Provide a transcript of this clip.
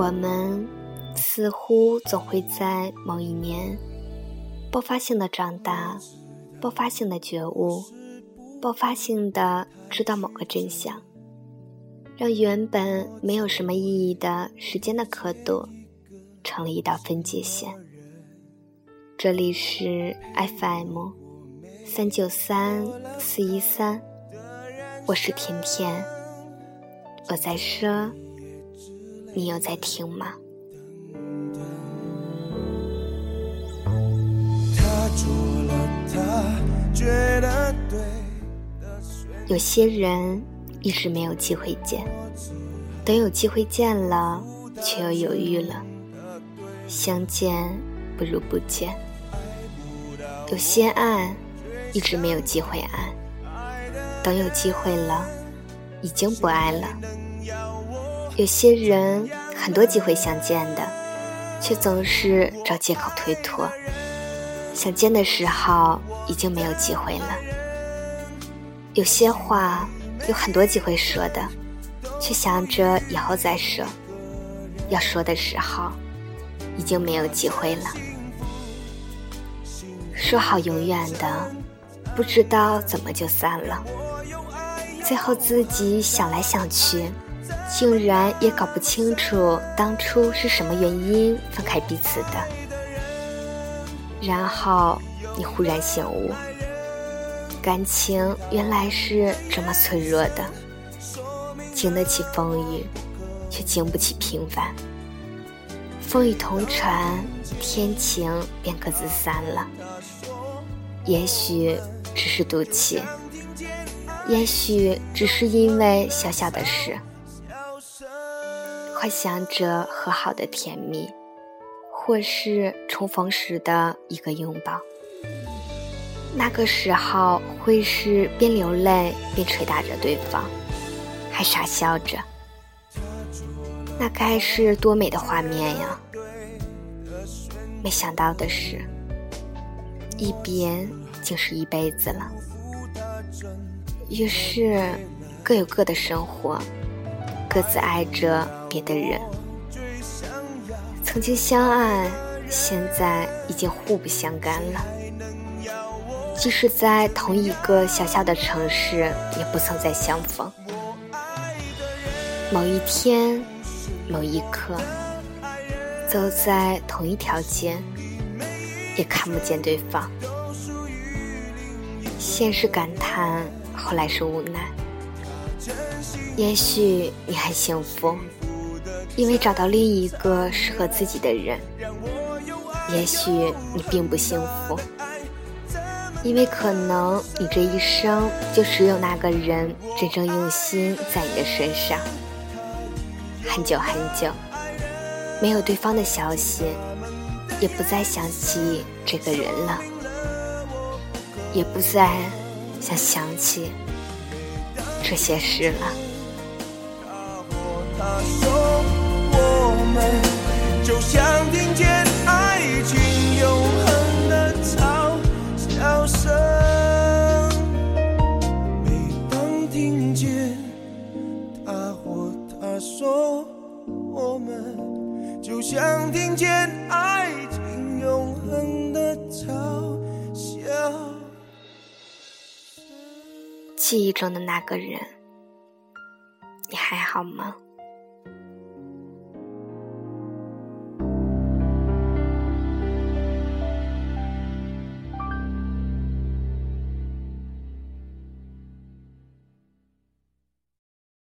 我们似乎总会在某一年爆发性的长大，爆发性的觉悟，爆发性的知道某个真相，让原本没有什么意义的时间的刻度成了一道分界线。这里是 FM 三九三四一三，我是甜甜，我在说。你有在听吗？有些人一直没有机会见，等有机会见了，却又犹豫了。相见不如不见。有些爱一直没有机会爱，等有机会了，已经不爱了。有些人很多机会想见的，却总是找借口推脱。想见的时候已经没有机会了。有些话有很多机会说的，却想着以后再说。要说的时候，已经没有机会了。说好永远的，不知道怎么就散了。最后自己想来想去。竟然也搞不清楚当初是什么原因分开彼此的，然后你忽然醒悟，感情原来是这么脆弱的，经得起风雨，却经不起平凡。风雨同船，天晴便各自散了。也许只是赌气，也许只是因为小小的事。幻想着和好的甜蜜，或是重逢时的一个拥抱。那个时候会是边流泪边捶打着对方，还傻笑着。那该是多美的画面呀！没想到的是，一别竟是一辈子了。于是，各有各的生活。各自爱着别的人，曾经相爱，现在已经互不相干了。即使在同一个小小的城市，也不曾再相逢。某一天，某一刻，走在同一条街，也看不见对方。先是感叹，后来是无奈。也许你很幸福，因为找到另一个适合自己的人；也许你并不幸福，因为可能你这一生就只有那个人真正用心在你的身上。很久很久，没有对方的消息，也不再想起这个人了，也不再想想起这些事了。：“记忆中的那个人。你还好吗？